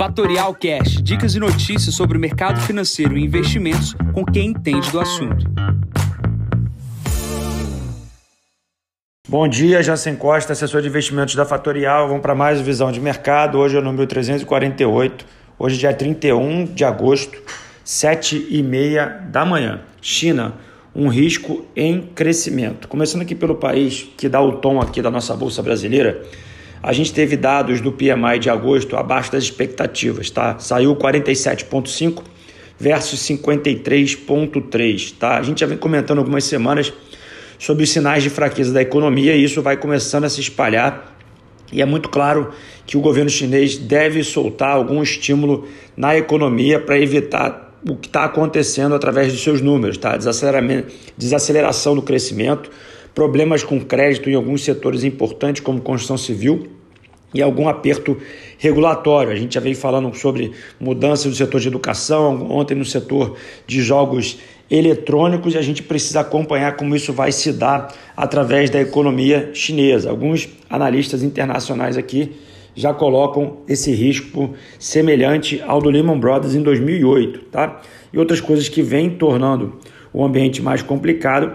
Fatorial Cash, dicas e notícias sobre o mercado financeiro e investimentos com quem entende do assunto. Bom dia, Jansen Costa, assessor de investimentos da Fatorial. Vamos para mais visão de mercado. Hoje é o número 348. Hoje, dia 31 de agosto, 7 e meia da manhã. China, um risco em crescimento. Começando aqui pelo país que dá o tom aqui da nossa bolsa brasileira. A gente teve dados do PMI de agosto abaixo das expectativas, tá? Saiu 47,5 versus 53,3, tá? A gente já vem comentando algumas semanas sobre os sinais de fraqueza da economia e isso vai começando a se espalhar. E é muito claro que o governo chinês deve soltar algum estímulo na economia para evitar o que está acontecendo através dos seus números, tá? Desaceleração do crescimento, problemas com crédito em alguns setores importantes, como construção civil, e algum aperto regulatório. A gente já vem falando sobre mudanças no setor de educação, ontem no setor de jogos eletrônicos, e a gente precisa acompanhar como isso vai se dar através da economia chinesa. Alguns analistas internacionais aqui já colocam esse risco semelhante ao do Lehman Brothers em 2008, tá? E outras coisas que vêm tornando o ambiente mais complicado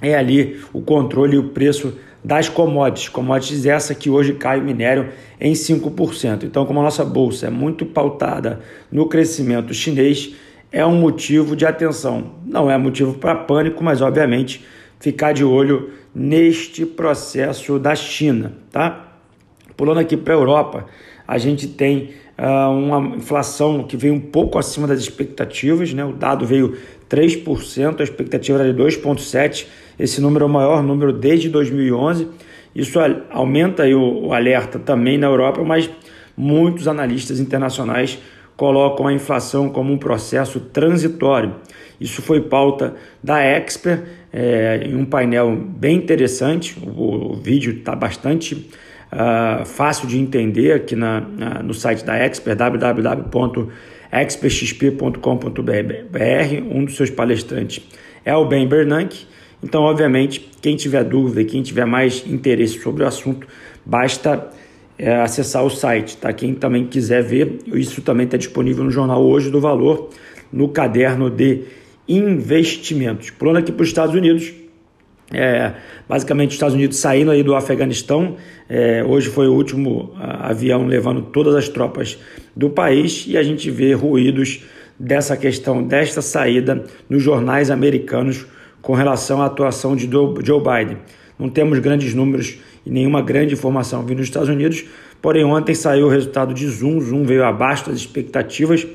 é ali o controle e o preço das commodities. Commodities essa que hoje cai o minério em 5%. Então, como a nossa bolsa é muito pautada no crescimento chinês, é um motivo de atenção. Não é motivo para pânico, mas obviamente ficar de olho neste processo da China, tá? Pulando aqui para a Europa, a gente tem uh, uma inflação que veio um pouco acima das expectativas, né? O dado veio 3%, a expectativa era de 2,7%. Esse número é o maior número desde 2011. Isso aumenta o, o alerta também na Europa, mas muitos analistas internacionais colocam a inflação como um processo transitório. Isso foi pauta da Expert é, em um painel bem interessante. O, o vídeo está bastante uh, fácil de entender aqui na, na, no site da Expert, www.expertxp.com.br. Um dos seus palestrantes é o Ben Bernanke. Então, obviamente, quem tiver dúvida, quem tiver mais interesse sobre o assunto, basta é, acessar o site. Tá? Quem também quiser ver, isso também está disponível no Jornal Hoje do Valor, no caderno de investimentos. Pulando aqui para os Estados Unidos, é, basicamente os Estados Unidos saindo aí do Afeganistão, é, hoje foi o último avião levando todas as tropas do país e a gente vê ruídos dessa questão, desta saída nos jornais americanos com relação à atuação de Joe Biden. Não temos grandes números e nenhuma grande informação vindo dos Estados Unidos, porém ontem saiu o resultado de Zoom, Zoom veio abaixo das expectativas,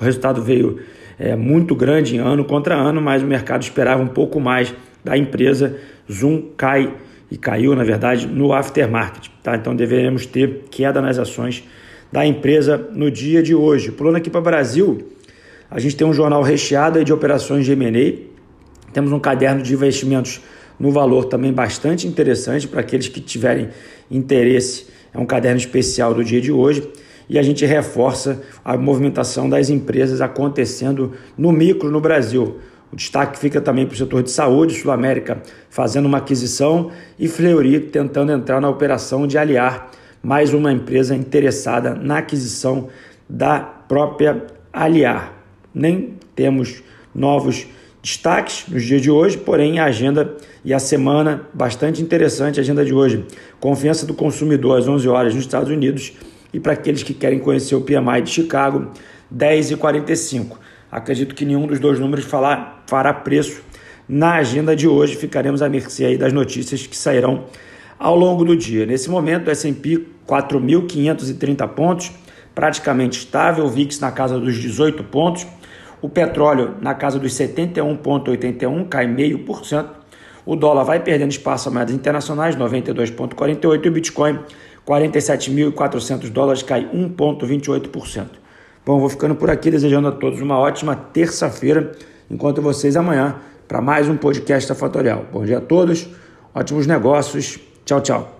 o resultado veio é, muito grande ano contra ano, mas o mercado esperava um pouco mais da empresa. Zoom cai e caiu, na verdade, no aftermarket. Tá? Então deveremos ter queda nas ações da empresa no dia de hoje. Pulando aqui para o Brasil, a gente tem um jornal recheado de operações de M&A, temos um caderno de investimentos no valor também bastante interessante para aqueles que tiverem interesse. É um caderno especial do dia de hoje e a gente reforça a movimentação das empresas acontecendo no micro no Brasil. O destaque fica também para o setor de saúde, Sul América fazendo uma aquisição e Fleury tentando entrar na operação de aliar mais uma empresa interessada na aquisição da própria Aliar. Nem temos novos Destaques nos dias de hoje, porém, a agenda e a semana bastante interessante, a agenda de hoje. Confiança do consumidor às 11 horas nos Estados Unidos e para aqueles que querem conhecer o PMI de Chicago, 10 e 45. Acredito que nenhum dos dois números falar, fará preço na agenda de hoje. Ficaremos à mercê das notícias que sairão ao longo do dia. Nesse momento, o S&P 4.530 pontos, praticamente estável, o VIX na casa dos 18 pontos, o petróleo na casa dos 71,81, cai 0,5%. O dólar vai perdendo espaço a moedas internacionais, 92,48. E o Bitcoin, 47.400 dólares, cai 1,28%. Bom, vou ficando por aqui, desejando a todos uma ótima terça-feira. Encontro vocês amanhã para mais um podcast da Fatorial. Bom dia a todos, ótimos negócios. Tchau, tchau.